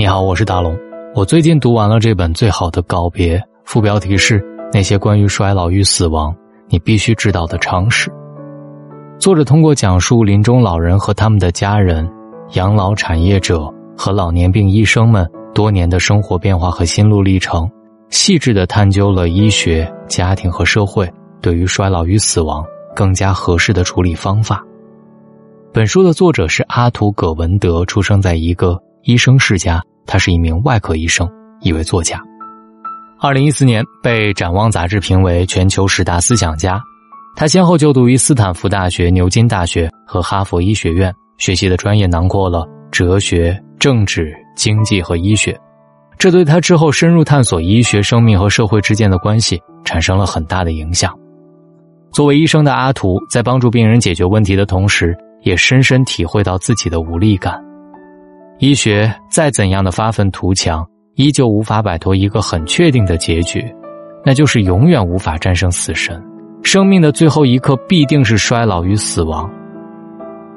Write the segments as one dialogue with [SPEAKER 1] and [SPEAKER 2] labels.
[SPEAKER 1] 你好，我是大龙。我最近读完了这本《最好的告别》，副标题是“那些关于衰老与死亡你必须知道的常识”。作者通过讲述临终老人和他们的家人、养老产业者和老年病医生们多年的生活变化和心路历程，细致的探究了医学、家庭和社会对于衰老与死亡更加合适的处理方法。本书的作者是阿图·葛文德，出生在一个医生世家。他是一名外科医生，一位作家。二零一四年被《展望》杂志评为全球十大思想家。他先后就读于斯坦福大学、牛津大学和哈佛医学院，学习的专业囊括了哲学、政治、经济和医学。这对他之后深入探索医学、生命和社会之间的关系产生了很大的影响。作为医生的阿图，在帮助病人解决问题的同时，也深深体会到自己的无力感。医学再怎样的发愤图强，依旧无法摆脱一个很确定的结局，那就是永远无法战胜死神。生命的最后一刻必定是衰老与死亡。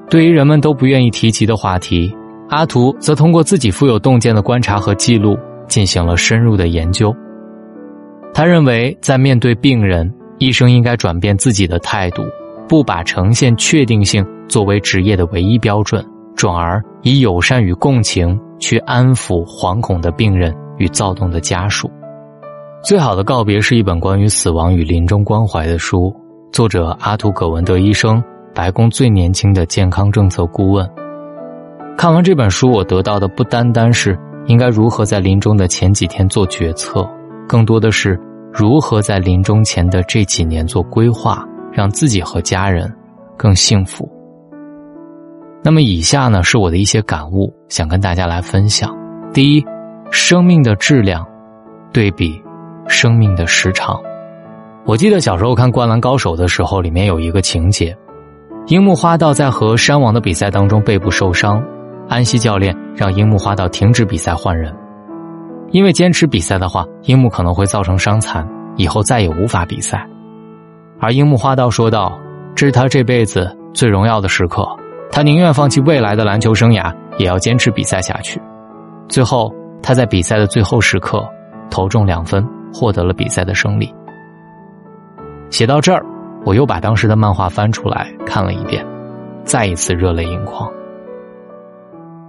[SPEAKER 1] 对于人们都不愿意提及的话题，阿图则通过自己富有洞见的观察和记录，进行了深入的研究。他认为，在面对病人，医生应该转变自己的态度，不把呈现确定性作为职业的唯一标准。转而以友善与共情去安抚惶恐的病人与躁动的家属。最好的告别是一本关于死亡与临终关怀的书，作者阿图·葛文德医生，白宫最年轻的健康政策顾问。看完这本书，我得到的不单单是应该如何在临终的前几天做决策，更多的是如何在临终前的这几年做规划，让自己和家人更幸福。那么以下呢是我的一些感悟，想跟大家来分享。第一，生命的质量对比生命的时长。我记得小时候看《灌篮高手》的时候，里面有一个情节：樱木花道在和山王的比赛当中背部受伤，安西教练让樱木花道停止比赛换人，因为坚持比赛的话，樱木可能会造成伤残，以后再也无法比赛。而樱木花道说道：“这是他这辈子最荣耀的时刻。”他宁愿放弃未来的篮球生涯，也要坚持比赛下去。最后，他在比赛的最后时刻投中两分，获得了比赛的胜利。写到这儿，我又把当时的漫画翻出来看了一遍，再一次热泪盈眶。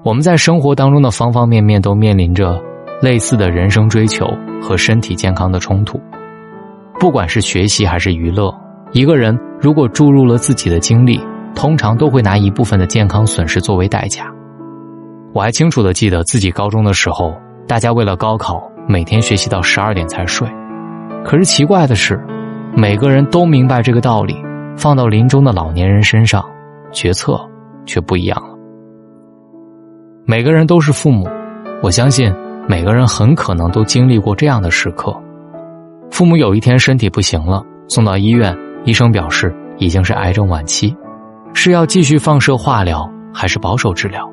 [SPEAKER 1] 我们在生活当中的方方面面都面临着类似的人生追求和身体健康的冲突，不管是学习还是娱乐，一个人如果注入了自己的精力。通常都会拿一部分的健康损失作为代价。我还清楚的记得自己高中的时候，大家为了高考，每天学习到十二点才睡。可是奇怪的是，每个人都明白这个道理，放到临终的老年人身上，决策却不一样了。每个人都是父母，我相信每个人很可能都经历过这样的时刻：父母有一天身体不行了，送到医院，医生表示已经是癌症晚期。是要继续放射化疗还是保守治疗？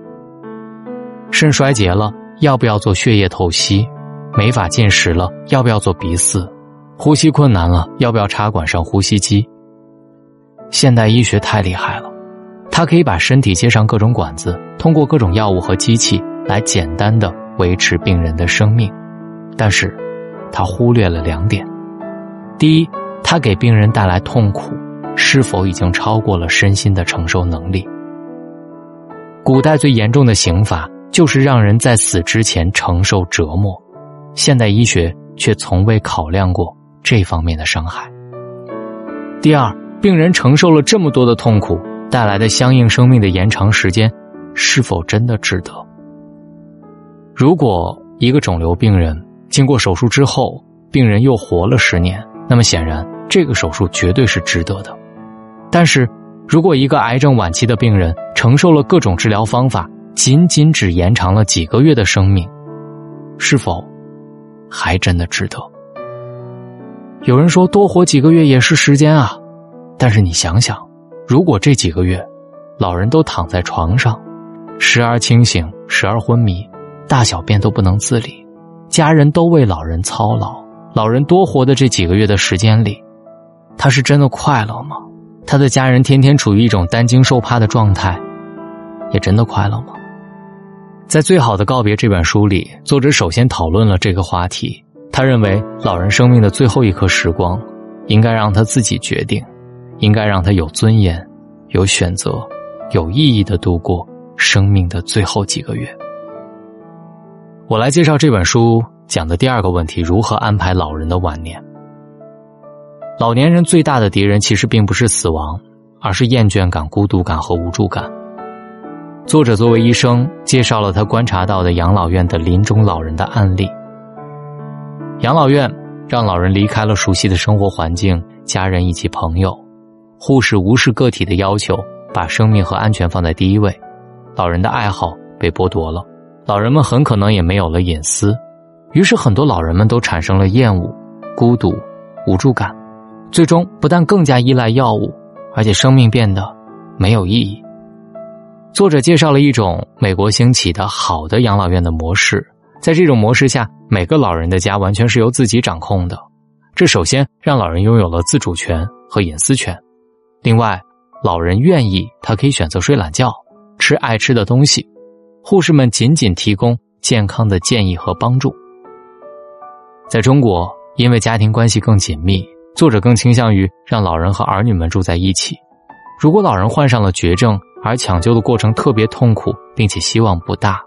[SPEAKER 1] 肾衰竭了，要不要做血液透析？没法进食了，要不要做鼻饲？呼吸困难了，要不要插管上呼吸机？现代医学太厉害了，它可以把身体接上各种管子，通过各种药物和机器来简单的维持病人的生命。但是，它忽略了两点：第一，它给病人带来痛苦。是否已经超过了身心的承受能力？古代最严重的刑罚就是让人在死之前承受折磨，现代医学却从未考量过这方面的伤害。第二，病人承受了这么多的痛苦带来的相应生命的延长时间，是否真的值得？如果一个肿瘤病人经过手术之后，病人又活了十年，那么显然这个手术绝对是值得的。但是，如果一个癌症晚期的病人承受了各种治疗方法，仅仅只延长了几个月的生命，是否还真的值得？有人说多活几个月也是时间啊，但是你想想，如果这几个月，老人都躺在床上，时而清醒，时而昏迷，大小便都不能自理，家人都为老人操劳，老人多活的这几个月的时间里，他是真的快乐吗？他的家人天天处于一种担惊受怕的状态，也真的快乐吗？在《最好的告别》这本书里，作者首先讨论了这个话题。他认为，老人生命的最后一刻时光，应该让他自己决定，应该让他有尊严、有选择、有意义的度过生命的最后几个月。我来介绍这本书讲的第二个问题：如何安排老人的晚年。老年人最大的敌人其实并不是死亡，而是厌倦感、孤独感和无助感。作者作为医生，介绍了他观察到的养老院的临终老人的案例。养老院让老人离开了熟悉的生活环境、家人以及朋友，护士无视个体的要求，把生命和安全放在第一位，老人的爱好被剥夺了，老人们很可能也没有了隐私，于是很多老人们都产生了厌恶、孤独、无助感，最终不但更加依赖药物，而且生命变得没有意义。作者介绍了一种美国兴起的好的养老院的模式，在这种模式下，每个老人的家完全是由自己掌控的。这首先让老人拥有了自主权和隐私权。另外，老人愿意，他可以选择睡懒觉、吃爱吃的东西，护士们仅仅提供健康的建议和帮助。在中国，因为家庭关系更紧密，作者更倾向于让老人和儿女们住在一起。如果老人患上了绝症，而抢救的过程特别痛苦，并且希望不大，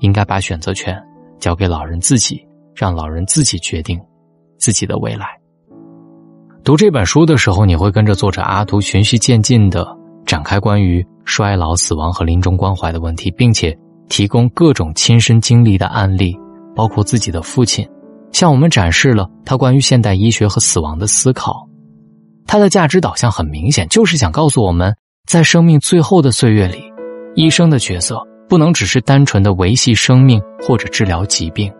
[SPEAKER 1] 应该把选择权交给老人自己，让老人自己决定自己的未来。读这本书的时候，你会跟着作者阿图循序渐进的展开关于衰老、死亡和临终关怀的问题，并且提供各种亲身经历的案例，包括自己的父亲，向我们展示了他关于现代医学和死亡的思考。他的价值导向很明显，就是想告诉我们。在生命最后的岁月里，医生的角色不能只是单纯的维系生命或者治疗疾病，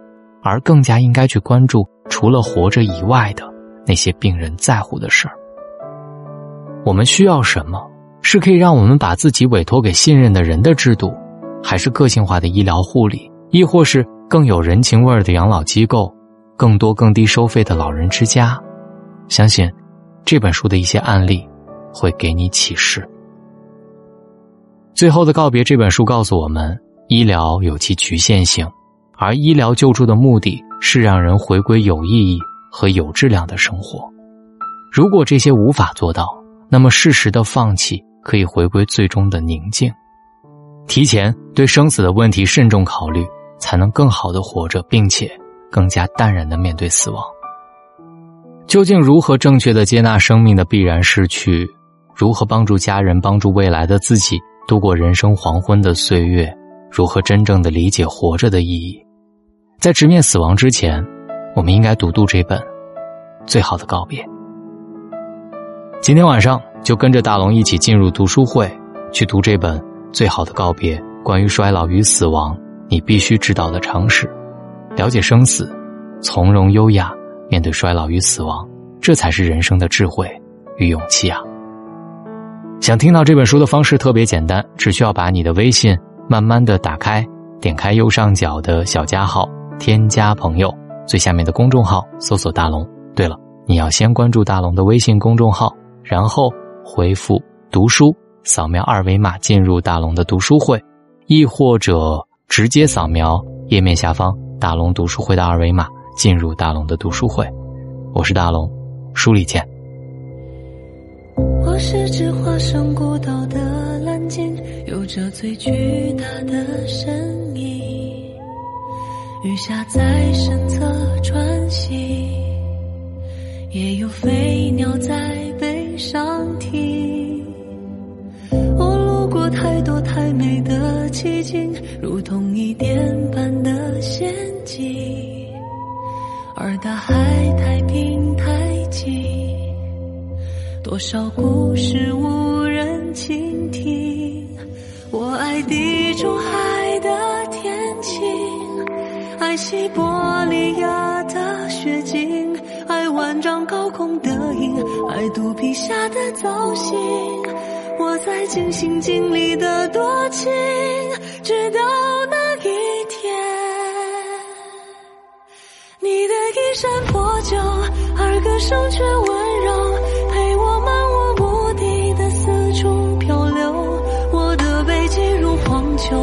[SPEAKER 1] 而更加应该去关注除了活着以外的那些病人在乎的事儿。我们需要什么？是可以让我们把自己委托给信任的人的制度，还是个性化的医疗护理，亦或是更有人情味儿的养老机构，更多更低收费的老人之家？相信这本书的一些案例会给你启示。最后的告别这本书告诉我们，医疗有其局限性，而医疗救助的目的是让人回归有意义和有质量的生活。如果这些无法做到，那么适时的放弃可以回归最终的宁静。提前对生死的问题慎重考虑，才能更好的活着，并且更加淡然的面对死亡。究竟如何正确的接纳生命的必然逝去？如何帮助家人，帮助未来的自己？度过人生黄昏的岁月，如何真正的理解活着的意义？在直面死亡之前，我们应该读读这本《最好的告别》。今天晚上就跟着大龙一起进入读书会，去读这本《最好的告别》，关于衰老与死亡，你必须知道的常识，了解生死，从容优雅面对衰老与死亡，这才是人生的智慧与勇气啊！想听到这本书的方式特别简单，只需要把你的微信慢慢的打开，点开右上角的小加号，添加朋友，最下面的公众号搜索大龙。对了，你要先关注大龙的微信公众号，然后回复读书，扫描二维码进入大龙的读书会，亦或者直接扫描页面下方大龙读书会的二维码进入大龙的读书会。我是大龙，书里见。
[SPEAKER 2] 我是只化身孤岛的蓝鲸，有着最巨大的身影。鱼虾在身侧穿行，也有飞鸟在背上停。我路过太多太美的奇景，如同一点般的仙境，而大海太平太静。多少故事无人倾听？我爱地中海的天晴，爱西伯利亚的雪景，爱万丈高空的鹰，爱肚皮下的藻荇。我在尽心尽力的多情，直到那一天，你的衣衫破旧，而歌声却温柔，陪我漫无目的的四处漂流，我的背脊如荒丘。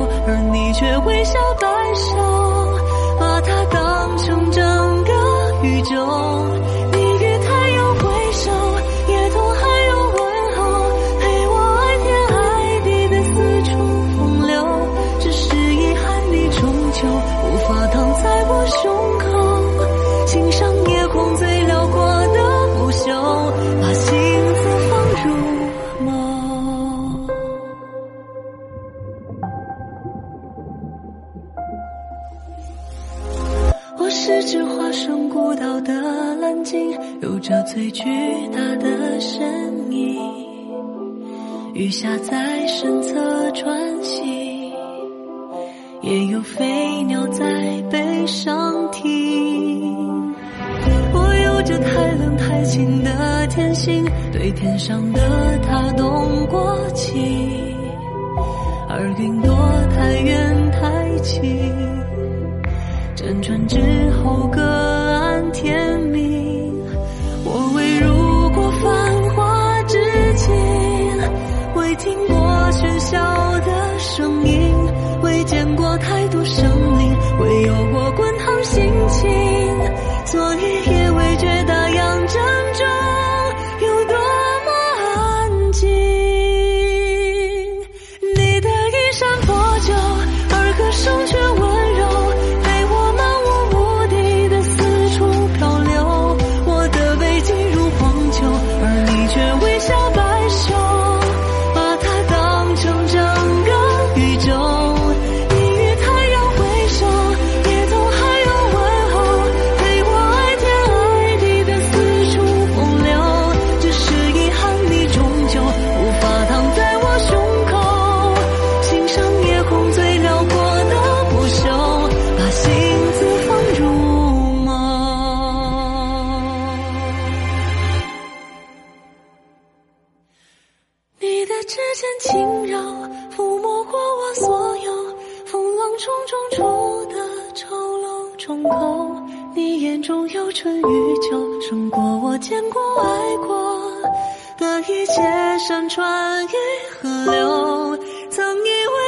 [SPEAKER 2] 无法躺在我胸口。欣赏夜空最辽阔的不朽把星子放入眸我是只化身孤岛的蓝鲸有着最巨大的身影鱼虾在身侧穿行。也有飞鸟在背上停。我有着太冷太清的天性，对天上的他动过情，而云朵太远太轻。辗转之后，各安天命。我未入过繁华之境，未听过喧嚣的声音，见过太多生灵，未有过滚烫心情，所以也未觉大洋正中有多么安静。你的衣衫破旧，而歌声却重口。你眼中有春与秋，胜过我见过爱过的一切山川与河流。曾以为。